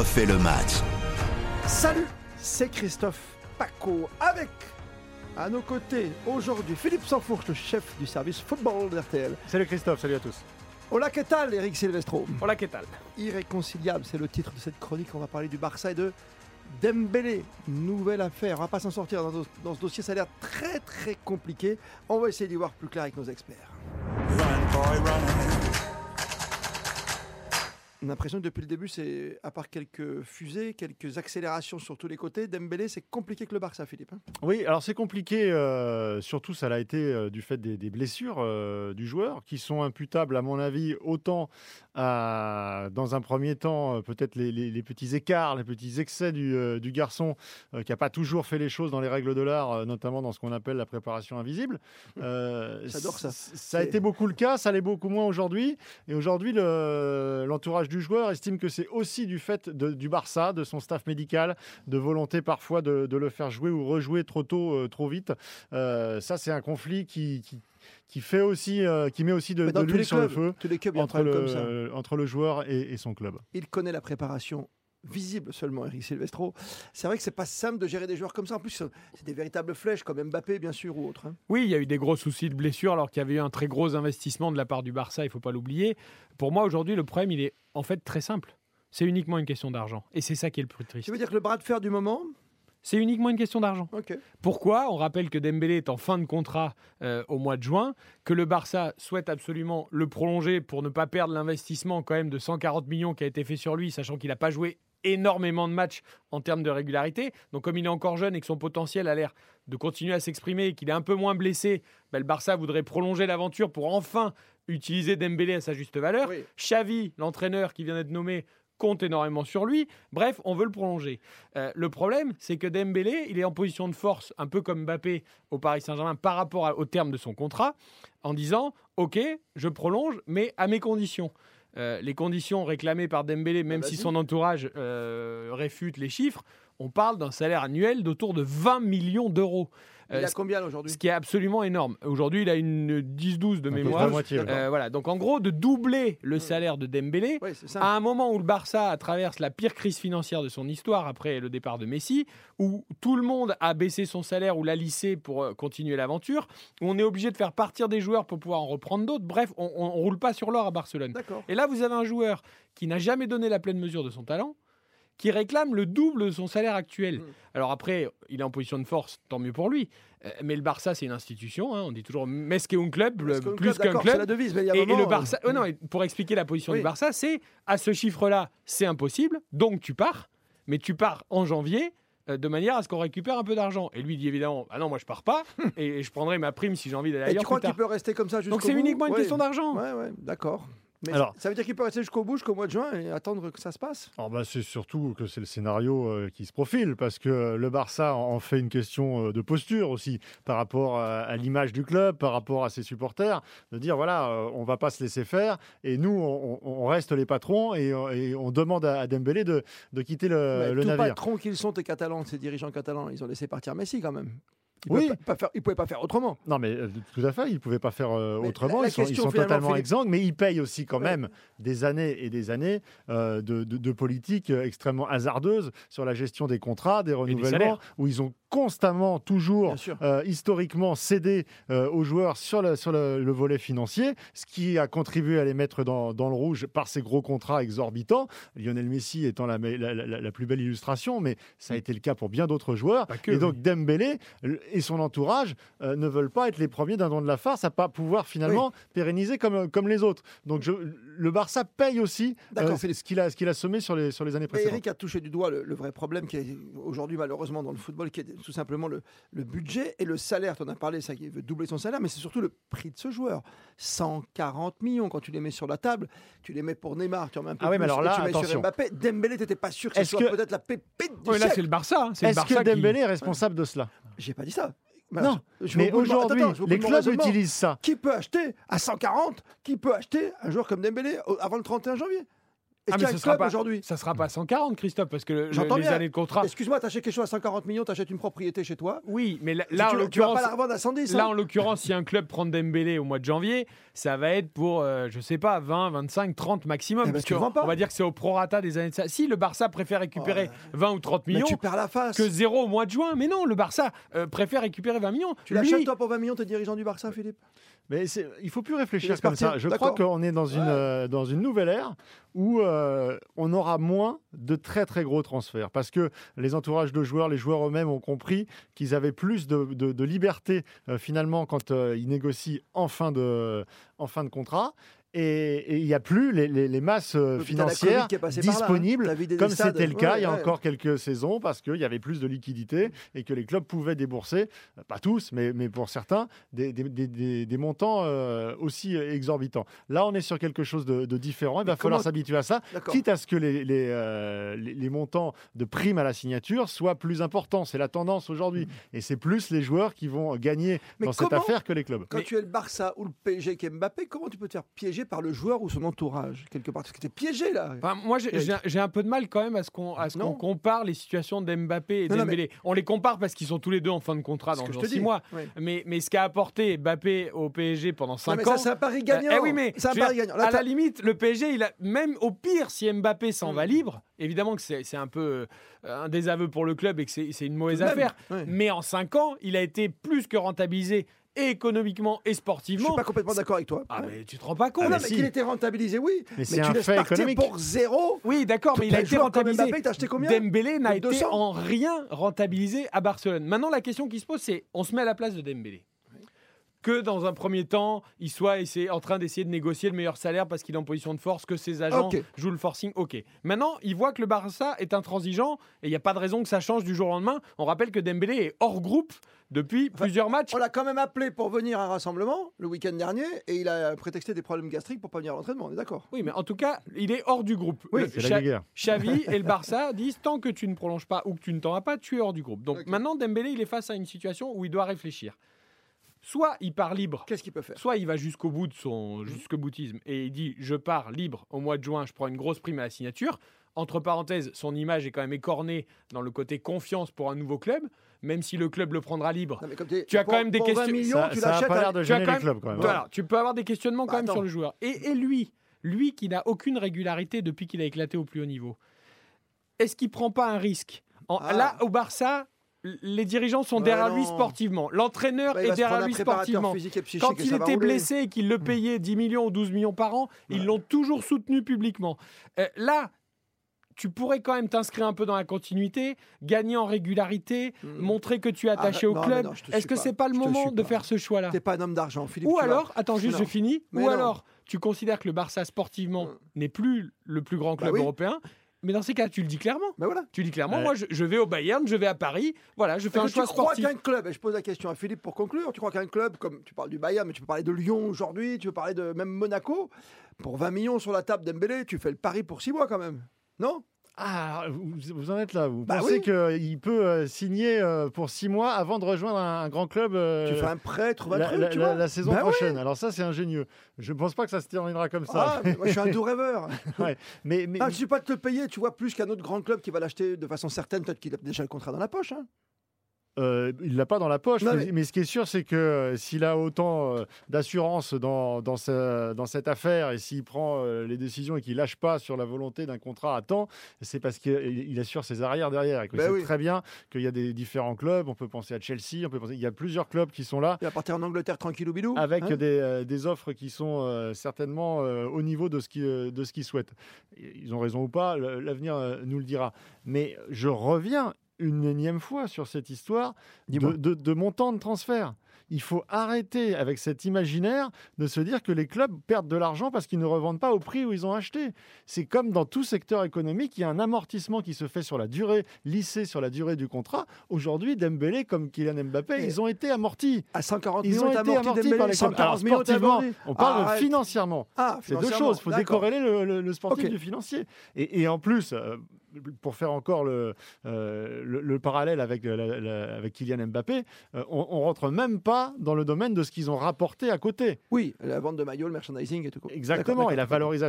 refait le match. Salut, c'est Christophe Paco avec à nos côtés aujourd'hui Philippe Sanfourche, le chef du service football d'RTL. Salut Christophe, salut à tous. Hola, que tal, Eric Silvestro? Hola, que tal? Irréconciliable, c'est le titre de cette chronique. On va parler du Barça et de Dembélé. Nouvelle affaire. On va pas s'en sortir dans, dans ce dossier. Ça a l'air très très compliqué. On va essayer d'y voir plus clair avec nos experts. On a l'impression que depuis le début, c'est à part quelques fusées, quelques accélérations sur tous les côtés, Dembélé, c'est compliqué que le Barça, Philippe. Hein. oui, alors c'est compliqué, euh, surtout ça l'a été euh, du fait des, blessures euh, du joueur, qui sont imputables, à mon avis, autant à, dans un premier temps, peut-être les, petits écarts, les petits excès du, du garçon, qui n'a pas toujours fait les choses dans les règles de l'art, notamment dans ce qu'on appelle la préparation invisible. J'adore ça. Ça a été beaucoup le cas, ça l'est beaucoup moins aujourd'hui. Et aujourd'hui, l'entourage du joueur estime que c'est aussi du fait du Barça, de son staff médical, de volonté parfois de, le faire jouer ou rejouer trop tôt, euh, trop vite. Euh, ça, c'est un conflit qui, qui fait aussi, euh, qui met aussi de, l'huile sur le feu entre, le, entre le joueur et, son club. Il connaît la préparation visible seulement, Eric Silvestro. C'est vrai que c'est pas simple de gérer des joueurs comme ça. En plus, c'est des véritables flèches comme Mbappé, bien sûr, ou autre. Hein. Oui, il y a eu des gros soucis de blessure alors qu'il y avait eu un très gros investissement de la part du Barça, il faut pas l'oublier. Pour moi, aujourd'hui, le problème, il est en fait très simple. C'est uniquement une question d'argent. Et c'est ça qui est le plus triste. Tu veux dire que le bras de fer du moment, c'est uniquement une question d'argent. Pourquoi? On rappelle que Dembélé est en fin de contrat euh, au mois de juin, que le Barça souhaite absolument le prolonger pour ne pas perdre l'investissement quand même de 140 millions qui a été fait sur lui, sachant qu'il n'a pas joué énormément de matchs en termes de régularité. Donc comme il est encore jeune et que son potentiel a l'air de continuer à s'exprimer et qu'il est un peu moins blessé, ben, le Barça voudrait prolonger l'aventure pour enfin utiliser Dembélé à sa juste valeur. Xavi, l'entraîneur qui vient d'être nommé, compte énormément sur lui. Bref, on veut le prolonger. Euh, le problème, c'est que Dembélé, il est en position de force, un peu comme Mbappé au Paris Saint-Germain, par rapport au terme de son contrat, en disant Ok, je prolonge, mais à mes conditions. Euh, les conditions réclamées par Dembélé, même bah, si. son entourage euh, réfute les chiffres, on parle d'un salaire annuel d'autour de 20 millions d'euro. Il a euh, combien aujourd'hui? Ce qui est absolument énorme. Aujourd'hui, il a une 10-12 de mémoire. voilà. Donc en gros, de doubler le hmm. salaire de Dembélé à un moment où le Barça traverse la pire crise financière de son histoire après le départ de Messi, où tout le monde a baissé son salaire ou l'a lissé pour continuer l'aventure, où on est obligé de faire partir des joueurs pour pouvoir en reprendre d'autres. Bref, on, ne roule pas sur l'or à Barcelone. Et là, vous avez un joueur qui n'a jamais donné la pleine mesure de son talent qui réclame le double de son salaire actuel. Mm. Alors après, il est en position de force, tant mieux pour lui. Euh, mais le Barça, c'est une institution. Hein. on dit toujours Mesque un club, plus qu'un club. la devise, mais il y a et, le Barça, oh non, pour expliquer la position du Barça, c'est à ce chiffre-là, c'est impossible. Donc tu pars, mais tu pars en janvier euh, de manière à ce qu'on récupère un peu d'argent. Et lui dit évidemment, ah non, moi je pars pas, et, je prendrai ma prime si j'ai envie d'aller ailleurs. Et tu crois qu'il peut rester comme ça jusqu'au Donc c'est uniquement une question d'argent. Ouais, ouais, d'accord. Mais Alors, ça veut dire qu'il peut rester jusqu'au bout, jusqu'au mois de juin et attendre que ça se passe? Oh bah C'est surtout que c'est le scénario euh, qui se profile parce que le Barça en fait une question euh, de posture aussi par rapport à, l'image du club, par rapport à ses supporters, de dire voilà, euh, on va pas se laisser faire et nous, on, reste les patrons et, on demande à, Dembélé de, de quitter le, le navire. Les patrons qu'ils sont, Catalans, ces dirigeants catalans, ils ont laissé partir Messi quand même. Il oui. ne faire, pouvaient pas faire autrement. Non, mais euh, tout à fait, ils ne pouvaient pas faire euh, autrement. ils sont, totalement exsangues, mais ils payent aussi quand même des années et des années euh, de, de, politique extrêmement hasardeuse sur la gestion des contrats, des renouvellements, où ils ont constamment, toujours, historiquement cédé aux joueurs sur, le, sur le, volet financier, ce qui a contribué à les mettre dans, dans, le rouge par ces gros contrats exorbitants. Lionel Messi étant la, la, la, plus belle illustration, mais ça a été le cas pour bien d'autres joueurs. et donc Dembélé et son entourage euh, ne veulent pas être les premiers d'un don de la farce à pas pouvoir finalement pérenniser comme, comme les autres. Donc je, le Barça paye aussi euh, ce qu'il a, ce qu'il a semé sur les, sur les années précédentes. Eric a touché du doigt le, vrai problème qui est aujourd'hui malheureusement dans le football, qui est tout simplement le, le budget et le salaire. Tu en as parlé, ça qui veut doubler son salaire, mais c'est surtout le prix de ce joueur. 140 millions quand tu les mets sur la table, tu les mets pour Neymar, tu en mets un peu ah plus, mais alors là, tu mets sur Mbappé. Dembélé, t'étais pas sûr que ce soit peut-être la pépite du oui, là c'est le Barça. Hein. Est-ce que Dembélé est responsable de cela? J'ai pas dit ça. Non, mais aujourd'hui, les clubs utilisent ça. Qui peut acheter à 140 Qui peut acheter un joueur comme Dembélé avant le 31 janvier? Est-ce qu'il y a un club aujourd'hui? Ça sera pas 140, Christophe, parce que le, les années de contrat. Excuse-moi, t'achètes quelque chose à 140 millions, t'achètes une propriété chez toi. Oui, mais là, là en l'occurrence, là en l'occurrence, si un club prend Dembélé au mois de janvier, ça va être pour, euh, je sais pas, 20, 25, 30 maximum. Eh ben, parce on va dire que c'est au prorata des années de ça. Si le Barça préfère récupérer 20 ou 30 millions, tu perds la face. que zéro au mois de juin. Mais non, le Barça euh, préfère récupérer 20 millions. Tu l'achètes toi pour 20 millions, t'es dirigeant du Barça, Philippe? Mais il faut plus réfléchir comme ça. Je crois qu'on est dans une, euh, dans une nouvelle ère où euh, on aura moins de très très gros transferts. Parce que les entourages de joueurs, les joueurs eux-mêmes ont compris qu'ils avaient plus de, liberté euh, finalement quand ils négocient en en fin de contrat et il n'y a plus les, les, masses euh, financières disponibles là, hein. comme c'était le cas il y a encore quelques saisons parce qu'il y avait plus de liquidités et que les clubs pouvaient débourser, euh, pas tous, mais, mais pour certains, des, des, des, des montants euh, aussi exorbitants. Là, on est sur quelque chose de, différent. Il va falloir s'habituer à ça, quitte à ce que les, les, les, montants de primes à la signature soient plus importants. C'est la tendance aujourd'hui. Mmh. Et c'est plus les joueurs qui vont gagner dans cette affaire que les clubs. Quand tu es le Barça ou le PSG qui est Mbappé, comment tu peux te faire piéger par le joueur ou son entourage, quelque part Parce que tu es piégé là. moi, j'ai un peu de mal quand même à ce qu'on compare les situations d'Mbappé et Dembélé. On les compare parce qu'ils sont tous les deux en fin de contrat dans, dans six mois. Mais, mais ce qu'a apporté Mbappé au PSG pendant 5 ans. C'est un pari gagnant. Eh oui, mais un pari gagnant. à la limite, le PSG, il a, même au pire, si Mbappé s'en va mm. libre, évidemment que c'est un peu euh, un désaveu pour le club et que c'est une mauvaise affaire. Mais en 5 ans, il a été plus que rentabilisé économiquement et sportivement. Je suis pas complètement d'accord avec toi. Ah, mais tu te rends pas compte. Ah, mais qu'il était rentabilisé, oui. Mais, c'est un fait économique. pour zéro. Oui, d'accord, mais il a été rentabilisé. Mbappé, acheté combien Dembélé n'a été en rien rentabilisé à Barcelone. Maintenant, la question qui se pose, c'est on se met à la place de Dembélé que dans un premier temps, il soit en train d'essayer de négocier le meilleur salaire parce qu'il est en position de force, que ses agents jouent le forcing. Ok. Maintenant, il voit que le Barça est intransigeant et il n'y a pas de raison que ça change du jour au lendemain. On rappelle que Dembélé est hors groupe depuis plusieurs matchs. On l'a quand même appelé pour venir à un rassemblement le week-end dernier et il a prétexté des problèmes gastriques pour pas venir à l'entraînement. On est d'accord Oui, mais en tout cas, il est hors du groupe. Oui, guerre. Xavi et le Barça disent tant que tu ne prolonges pas ou que tu ne t'en vas pas, tu es hors du groupe. Donc maintenant, Dembélé, il est face à une situation où il doit réfléchir soit il part libre. Qu'est-ce qu'il peut faire? Soit il va jusqu'au bout de son mmh. jusqu'au boutisme et il dit je pars libre au mois de juin, je prends une grosse prime à la signature. Entre parenthèses, son image est quand même écornée dans le côté confiance pour un nouveau club, même si le club le prendra libre. tu as quand même des questions. tu ça pas l'air de gêner le club quand même. Voilà, tu peux avoir des questionnements quand bah, même sur le joueur. Et, lui, lui qui n'a aucune régularité depuis qu'il a éclaté au plus haut niveau, est-ce qu'il prend pas un risque ah. Là, au Barça, les dirigeants sont derrière lui sportivement. L'entraîneur bah, est derrière lui sportivement. Quand il était blessé et qu'il le hmm. payait 10 millions ou 12 millions par an, ils l'ont toujours soutenu publiquement. Euh, là, tu pourrais quand même t'inscrire un peu dans la continuité, gagner en régularité, hmm. montrer que tu es attaché ah, au club. Est-ce que c'est pas le moment de faire ce choix-là? T'es pas un homme d'argent, Philippe. Ou alors, attends juste, je finis. Ou alors, tu considères que le Barça sportivement hmm. n'est plus le plus grand bah club européen mais dans ces cas, tu le dis clairement. Ben voilà. Tu dis clairement, moi, je, vais au Bayern, je vais à Paris. Voilà, je fais un choix sportif. Tu crois qu'un club, et je pose la question à Philippe pour conclure, tu crois qu'un club, comme tu parles du Bayern, mais tu peux parler de Lyon aujourd'hui, tu peux parler de même Monaco, pour 20 millions sur la table d'Embélé, tu fais le pari pour 6 mois quand même. Non? Ah, vous, en êtes là. Vous bah pensez qu'il peut euh, signer euh, pour six mois avant de rejoindre un, grand club euh, Tu fais un prêt, trouver un truc, la, tu vois la, saison bah prochaine. Alors ça, c'est ingénieux. Je ne pense pas que ça se terminera comme ça. Ah, moi, je suis un doux rêveur. ouais. mais, mais, ah, je ne suis pas de te payer, tu vois, plus qu'un autre grand club qui va l'acheter de façon certaine, peut-être qu'il a déjà le contrat dans la poche. Hein. Euh, il l'a pas dans la poche, mais... ce qui est sûr, c'est que euh, s'il a autant euh, d'assurance dans, dans, dans, cette affaire et s'il prend les décisions et qu'il lâche pas sur la volonté d'un contrat à temps, c'est parce qu'il assure ses arrières derrière. Et que ben sait très bien qu'il y a des différents clubs. On peut penser à Chelsea, on peut penser... il y a plusieurs clubs qui sont là. Il va partir en Angleterre tranquille ou bilou. Avec hein des, des, offres qui sont certainement au niveau de ce qu'ils souhaitent. Ils ont raison ou pas, l'avenir nous le dira. Mais je reviens une énième fois sur cette histoire de, de, montant de transfert. Il faut arrêter avec cet imaginaire de se dire que les clubs perdent de l'argent parce qu'ils ne revendent pas au prix où ils ont acheté. C'est comme dans tout secteur économique, il y a un amortissement qui se fait sur la durée, lissé sur la durée du contrat. Aujourd'hui, Dembélé comme Kylian Mbappé, ils ont été amortis. À 140 ils ont été amortis par les sportivement, on parle financièrement. Ah, C'est deux choses. Il faut décorréler le, sportif du financier. Et, en plus, euh, pour faire encore le, euh, le, parallèle avec, avec Kylian Mbappé, euh, on, on rentre même pas dans le domaine de ce qu'ils ont rapporté à côté. Oui, la vente de maillots, le merchandising et tout. Exactement, et la valorisation